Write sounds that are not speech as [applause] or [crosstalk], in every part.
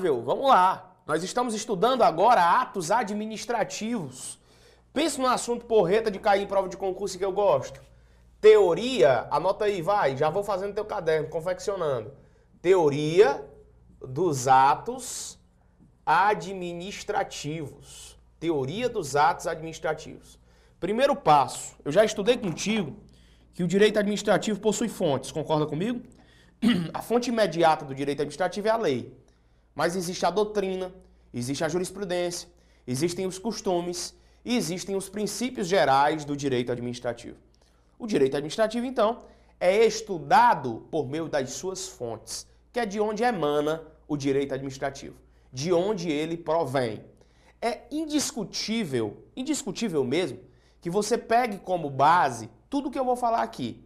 Vamos lá. Nós estamos estudando agora atos administrativos. Pensa no assunto porreta de cair em prova de concurso que eu gosto. Teoria, anota aí, vai, já vou fazendo teu caderno, confeccionando. Teoria dos atos administrativos. Teoria dos atos administrativos. Primeiro passo, eu já estudei contigo que o direito administrativo possui fontes, concorda comigo? [clears throat] A fonte imediata do direito administrativo é a lei. Mas existe a doutrina, existe a jurisprudência, existem os costumes e existem os princípios gerais do direito administrativo. O direito administrativo, então, é estudado por meio das suas fontes, que é de onde emana o direito administrativo, de onde ele provém. É indiscutível, indiscutível mesmo, que você pegue como base tudo que eu vou falar aqui.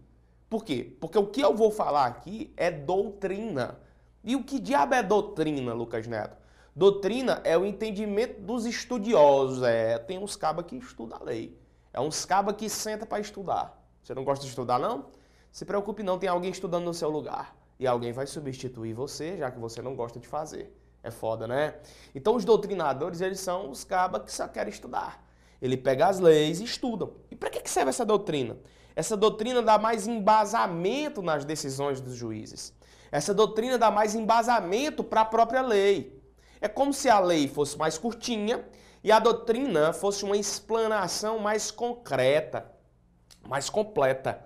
Por quê? Porque o que eu vou falar aqui é doutrina. E o que diabo é doutrina, Lucas Neto? Doutrina é o entendimento dos estudiosos. É, tem uns cabas que estudam a lei. É uns cabas que senta para estudar. Você não gosta de estudar, não? Se preocupe não, tem alguém estudando no seu lugar. E alguém vai substituir você, já que você não gosta de fazer. É foda, né? Então os doutrinadores, eles são os cabas que só querem estudar. Ele pega as leis e estudam. E para que serve essa doutrina? Essa doutrina dá mais embasamento nas decisões dos juízes. Essa doutrina dá mais embasamento para a própria lei. É como se a lei fosse mais curtinha e a doutrina fosse uma explanação mais concreta, mais completa,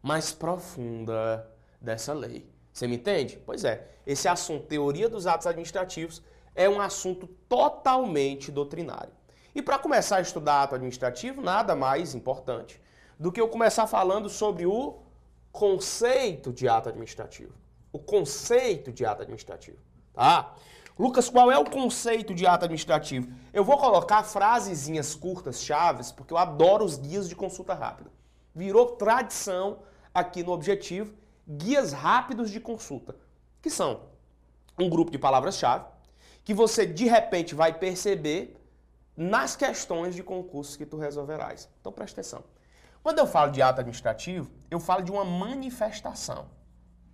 mais profunda dessa lei. Você me entende? Pois é, esse assunto, teoria dos atos administrativos, é um assunto totalmente doutrinário. E para começar a estudar ato administrativo, nada mais importante do que eu começar falando sobre o conceito de ato administrativo. O conceito de ato administrativo, tá? Lucas, qual é o conceito de ato administrativo? Eu vou colocar frasezinhas curtas, chaves, porque eu adoro os guias de consulta rápida. Virou tradição aqui no Objetivo, guias rápidos de consulta, que são um grupo de palavras-chave que você de repente vai perceber nas questões de concursos que tu resolverás. Então presta atenção. Quando eu falo de ato administrativo, eu falo de uma manifestação,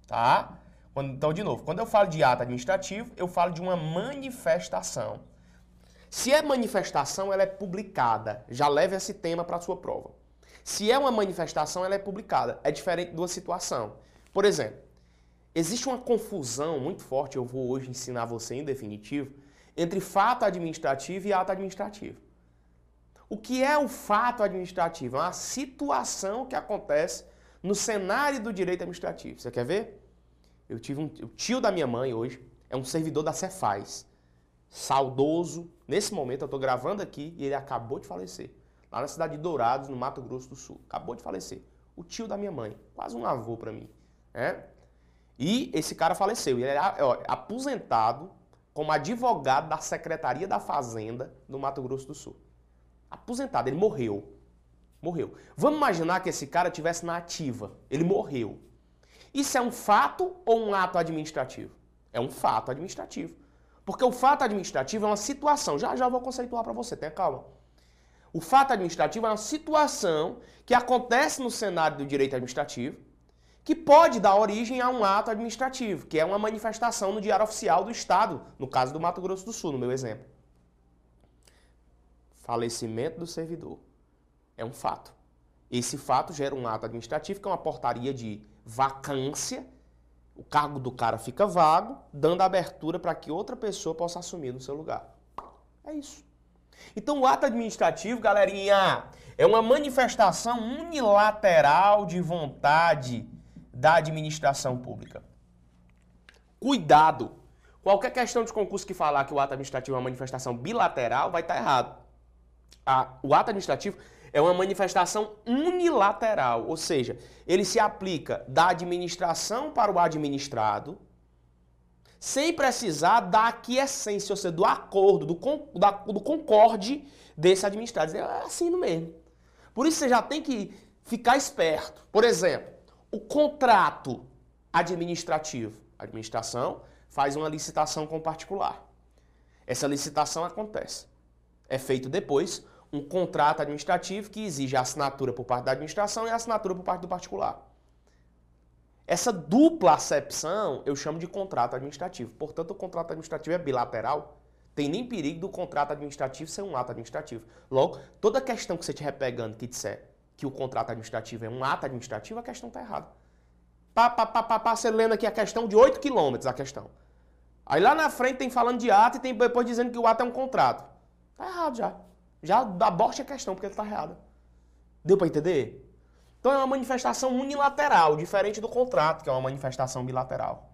tá? Quando, então, de novo, quando eu falo de ato administrativo, eu falo de uma manifestação. Se é manifestação, ela é publicada. Já leve esse tema para a sua prova. Se é uma manifestação, ela é publicada. É diferente de uma situação. Por exemplo, existe uma confusão muito forte, eu vou hoje ensinar você em definitivo, entre fato administrativo e ato administrativo. O que é o fato administrativo? É uma situação que acontece no cenário do direito administrativo. Você quer ver? Eu tive um o tio da minha mãe hoje, é um servidor da Cefaz, saudoso. Nesse momento eu estou gravando aqui e ele acabou de falecer. Lá na cidade de Dourados, no Mato Grosso do Sul. Acabou de falecer. O tio da minha mãe, quase um avô para mim. É? E esse cara faleceu. Ele era ó, aposentado como advogado da Secretaria da Fazenda do Mato Grosso do Sul. Aposentado, ele morreu. Morreu. Vamos imaginar que esse cara tivesse na ativa. Ele morreu. Isso é um fato ou um ato administrativo? É um fato administrativo. Porque o fato administrativo é uma situação. Já já vou conceituar para você, tenha calma. O fato administrativo é uma situação que acontece no cenário do direito administrativo que pode dar origem a um ato administrativo, que é uma manifestação no Diário Oficial do Estado, no caso do Mato Grosso do Sul, no meu exemplo. Falecimento do servidor. É um fato. Esse fato gera um ato administrativo, que é uma portaria de vacância. O cargo do cara fica vago, dando abertura para que outra pessoa possa assumir no seu lugar. É isso. Então, o ato administrativo, galerinha, é uma manifestação unilateral de vontade da administração pública. Cuidado! Qualquer questão de concurso que falar que o ato administrativo é uma manifestação bilateral vai estar errado. O ato administrativo é uma manifestação unilateral, ou seja, ele se aplica da administração para o administrado, sem precisar da aquiescência, ou seja, do acordo, do, da, do concorde desse administrado. É assim mesmo. Por isso você já tem que ficar esperto. Por exemplo, o contrato administrativo. A administração faz uma licitação com o particular. Essa licitação acontece. É feito depois um contrato administrativo que exige a assinatura por parte da administração e a assinatura por parte do particular. Essa dupla acepção eu chamo de contrato administrativo. Portanto, o contrato administrativo é bilateral. Tem nem perigo do contrato administrativo ser um ato administrativo. Logo, toda questão que você estiver pegando que disser que o contrato administrativo é um ato administrativo, a questão está errada. Pá, pá, pá, pá, pá, você lendo aqui a questão de 8 quilômetros, a questão. Aí lá na frente tem falando de ato e tem depois dizendo que o ato é um contrato. Tá errado já. Já aborte a questão, porque ele está errado. Deu para entender? Então é uma manifestação unilateral, diferente do contrato, que é uma manifestação bilateral.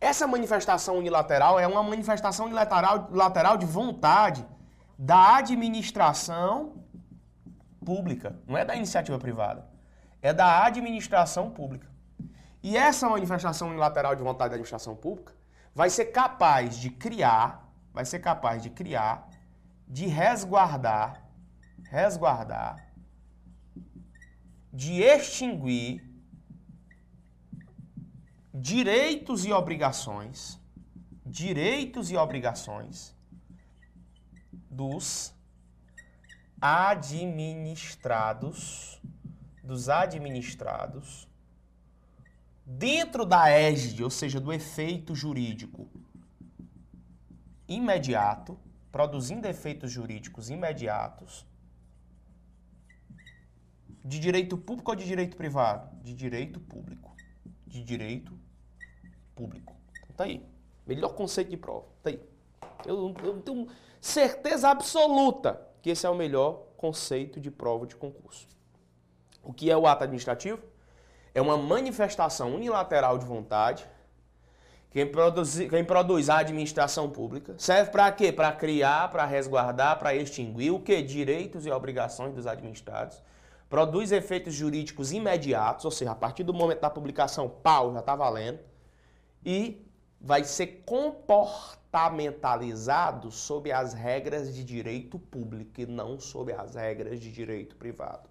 Essa manifestação unilateral é uma manifestação unilateral lateral de vontade da administração pública, não é da iniciativa privada, é da administração pública. E essa manifestação unilateral de vontade da administração pública vai ser capaz de criar, vai ser capaz de criar, de resguardar, resguardar, de extinguir direitos e obrigações, direitos e obrigações dos administrados, dos administrados dentro da égide, ou seja, do efeito jurídico imediato, produzindo efeitos jurídicos imediatos, de direito público ou de direito privado? De direito público. De direito público. Então, tá aí. Melhor conceito de prova. Tá aí. Eu, eu tenho certeza absoluta que esse é o melhor conceito de prova de concurso. O que é o ato administrativo? É uma manifestação unilateral de vontade. Quem produz, quem produz a administração pública serve para quê? Para criar, para resguardar, para extinguir o que? Direitos e obrigações dos administrados. Produz efeitos jurídicos imediatos, ou seja, a partir do momento da publicação, pau, já está valendo. E vai ser comportamentalizado sob as regras de direito público e não sob as regras de direito privado.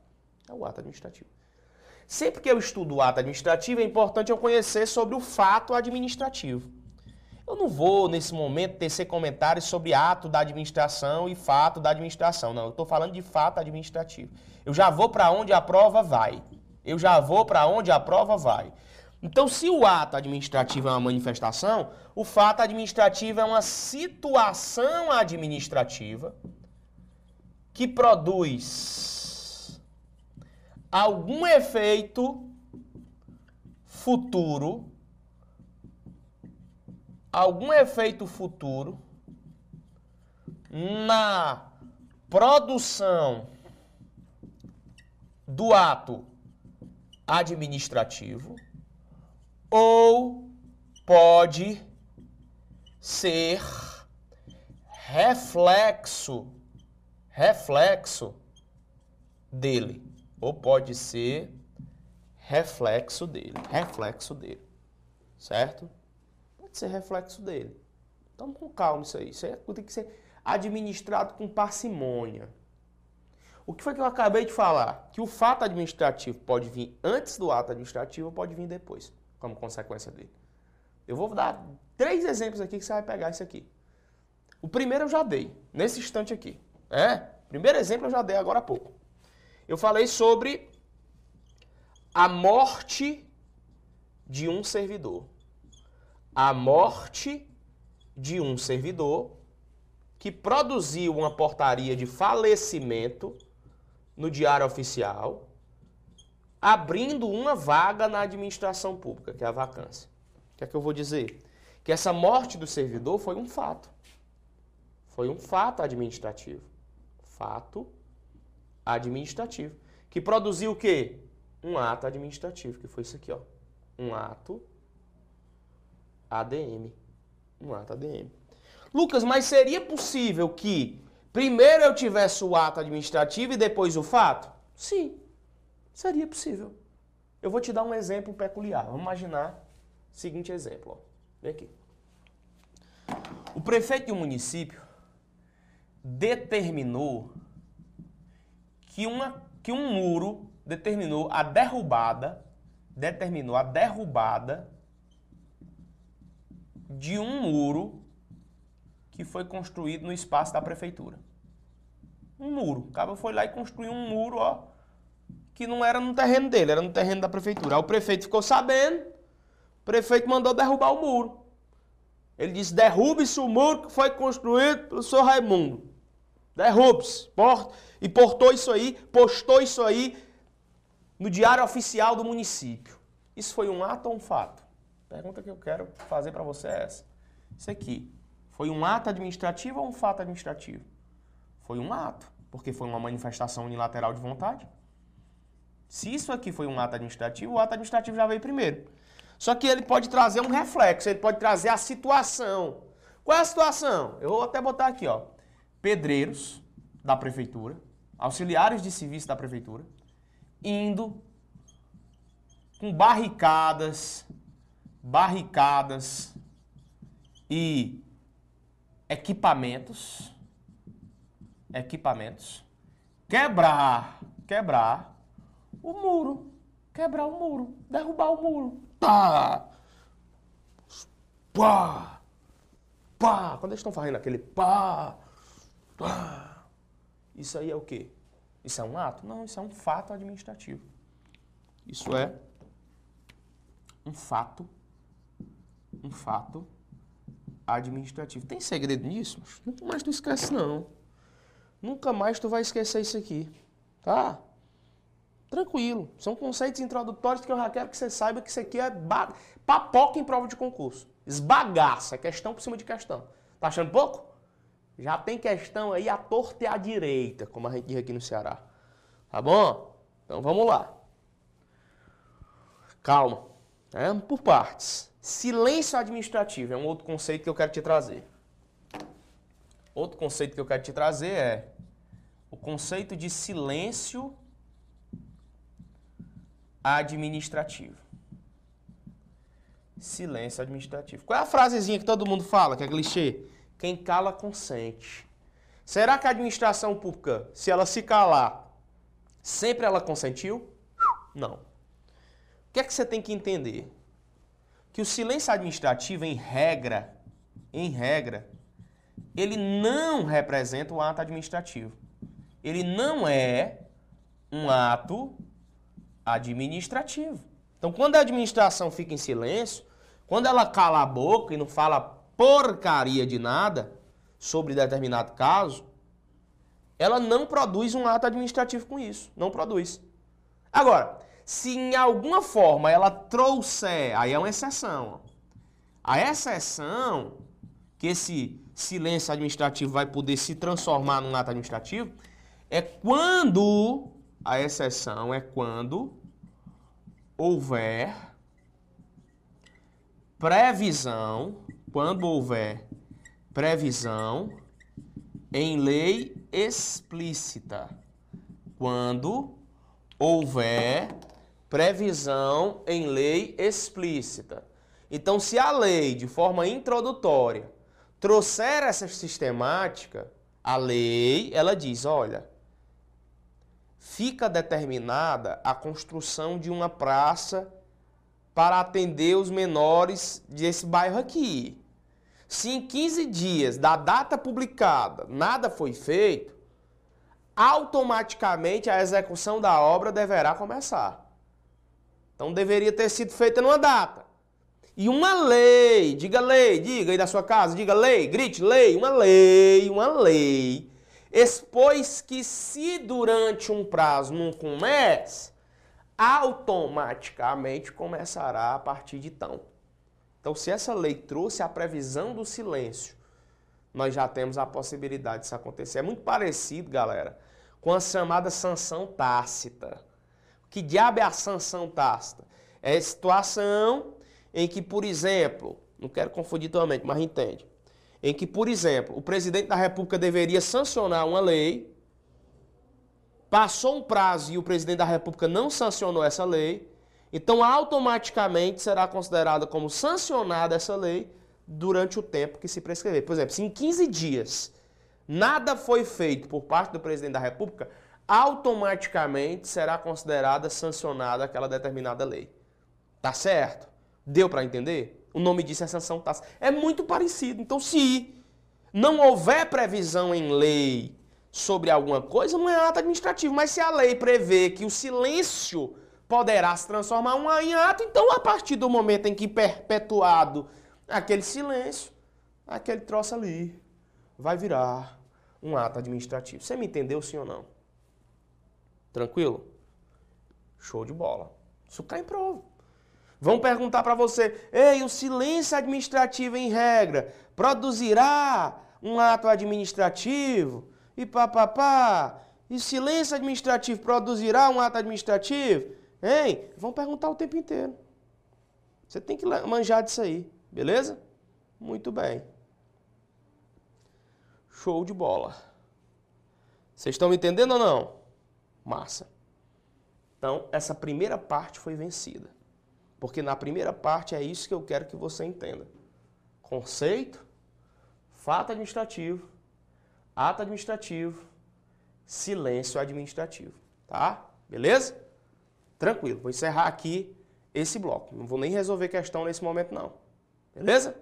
É o ato administrativo. Sempre que eu estudo o ato administrativo, é importante eu conhecer sobre o fato administrativo. Eu não vou, nesse momento, tecer comentários sobre ato da administração e fato da administração. Não, eu estou falando de fato administrativo. Eu já vou para onde a prova vai. Eu já vou para onde a prova vai. Então, se o ato administrativo é uma manifestação, o fato administrativo é uma situação administrativa que produz algum efeito futuro, algum efeito futuro na produção do ato administrativo ou pode ser reflexo reflexo dele ou pode ser reflexo dele, reflexo dele, certo? Pode ser reflexo dele. Então, com calma isso aí. Isso aí tem que ser administrado com parcimônia. O que foi que eu acabei de falar? Que o fato administrativo pode vir antes do ato administrativo ou pode vir depois, como consequência dele. Eu vou dar três exemplos aqui que você vai pegar isso aqui. O primeiro eu já dei, nesse instante aqui. É? Primeiro exemplo eu já dei agora há pouco eu falei sobre a morte de um servidor. A morte de um servidor que produziu uma portaria de falecimento no Diário Oficial, abrindo uma vaga na administração pública, que é a vacância. O que é que eu vou dizer? Que essa morte do servidor foi um fato. Foi um fato administrativo. Fato administrativo, que produziu o quê? Um ato administrativo, que foi isso aqui, ó. Um ato ADM. Um ato ADM. Lucas, mas seria possível que primeiro eu tivesse o ato administrativo e depois o fato? Sim, seria possível. Eu vou te dar um exemplo peculiar. Vamos imaginar o seguinte exemplo. Ó. Vem aqui. O prefeito de um município determinou que, uma, que um muro determinou a derrubada, determinou a derrubada de um muro que foi construído no espaço da prefeitura. Um muro. O cara foi lá e construiu um muro, ó, que não era no terreno dele, era no terreno da prefeitura. Aí o prefeito ficou sabendo, o prefeito mandou derrubar o muro. Ele disse: derrube-se o muro que foi construído pelo senhor Raimundo. Derrube-se. E portou isso aí, postou isso aí no diário oficial do município. Isso foi um ato ou um fato? A pergunta que eu quero fazer para você é essa. Isso aqui, foi um ato administrativo ou um fato administrativo? Foi um ato, porque foi uma manifestação unilateral de vontade. Se isso aqui foi um ato administrativo, o ato administrativo já veio primeiro. Só que ele pode trazer um reflexo, ele pode trazer a situação. Qual é a situação? Eu vou até botar aqui, ó. Pedreiros da prefeitura, auxiliares de serviço da prefeitura, indo com barricadas, barricadas e equipamentos, equipamentos, quebrar, quebrar o muro, quebrar o muro, derrubar o muro. Pá, pá, pá. Quando eles estão fazendo aquele pá, pá, isso aí é o quê? Isso é um ato? Não, isso é um fato administrativo. Isso é um fato, um fato administrativo. Tem segredo nisso? Nunca mais tu esquece não. Nunca mais tu vai esquecer isso aqui, tá? Tranquilo. São conceitos introdutórios que eu já quero que você saiba que isso aqui é papoca em prova de concurso. Esbagaça, é questão por cima de questão. Tá achando pouco? Já tem questão aí à torta e à direita, como a gente diz aqui no Ceará. Tá bom? Então vamos lá. Calma. É por partes. Silêncio administrativo é um outro conceito que eu quero te trazer. Outro conceito que eu quero te trazer é o conceito de silêncio administrativo. Silêncio administrativo. Qual é a frasezinha que todo mundo fala, que é clichê? Quem cala, consente. Será que a administração pública, se ela se calar, sempre ela consentiu? Não. O que é que você tem que entender? Que o silêncio administrativo, em regra, em regra, ele não representa o ato administrativo. Ele não é um ato administrativo. Então, quando a administração fica em silêncio, quando ela cala a boca e não fala porcaria de nada sobre determinado caso, ela não produz um ato administrativo com isso. Não produz. Agora, se em alguma forma ela trouxer, aí é uma exceção. A exceção que esse silêncio administrativo vai poder se transformar num ato administrativo é quando a exceção é quando houver previsão, quando houver previsão em lei explícita. Quando houver previsão em lei explícita. Então, se a lei, de forma introdutória, trouxer essa sistemática, a lei, ela diz, olha, fica determinada a construção de uma praça para atender os menores desse bairro aqui. Se em 15 dias da data publicada nada foi feito, automaticamente a execução da obra deverá começar. Então deveria ter sido feita numa data. E uma lei, diga lei, diga aí da sua casa, diga lei, grite lei, uma lei, uma lei expôs que se durante um prazo não comece, automaticamente começará a partir de então. Então, se essa lei trouxe a previsão do silêncio, nós já temos a possibilidade disso acontecer. É muito parecido, galera, com a chamada sanção tácita. Que diabo é a sanção tácita? É a situação em que, por exemplo, não quero confundir totalmente, mas entende em que, por exemplo, o presidente da República deveria sancionar uma lei, passou um prazo e o presidente da República não sancionou essa lei, então automaticamente será considerada como sancionada essa lei durante o tempo que se prescrever. Por exemplo, se em 15 dias nada foi feito por parte do presidente da República, automaticamente será considerada sancionada aquela determinada lei. Tá certo? Deu para entender? O nome disso é sanção tácita. É muito parecido. Então, se não houver previsão em lei sobre alguma coisa, não é ato administrativo. Mas se a lei prevê que o silêncio poderá se transformar em ato, então a partir do momento em que perpetuado aquele silêncio, aquele troço ali vai virar um ato administrativo. Você me entendeu sim ou não? Tranquilo? Show de bola. Isso cai em prova. Vão perguntar para você: "Ei, o silêncio administrativo em regra produzirá um ato administrativo?" E papapá. E silêncio administrativo produzirá um ato administrativo? Hein? Vão perguntar o tempo inteiro. Você tem que manjar disso aí, beleza? Muito bem. Show de bola. Vocês estão me entendendo ou não? Massa. Então, essa primeira parte foi vencida. Porque na primeira parte é isso que eu quero que você entenda. Conceito, fato administrativo, ato administrativo, silêncio administrativo, tá? Beleza? Tranquilo. Vou encerrar aqui esse bloco. Não vou nem resolver questão nesse momento não. Beleza?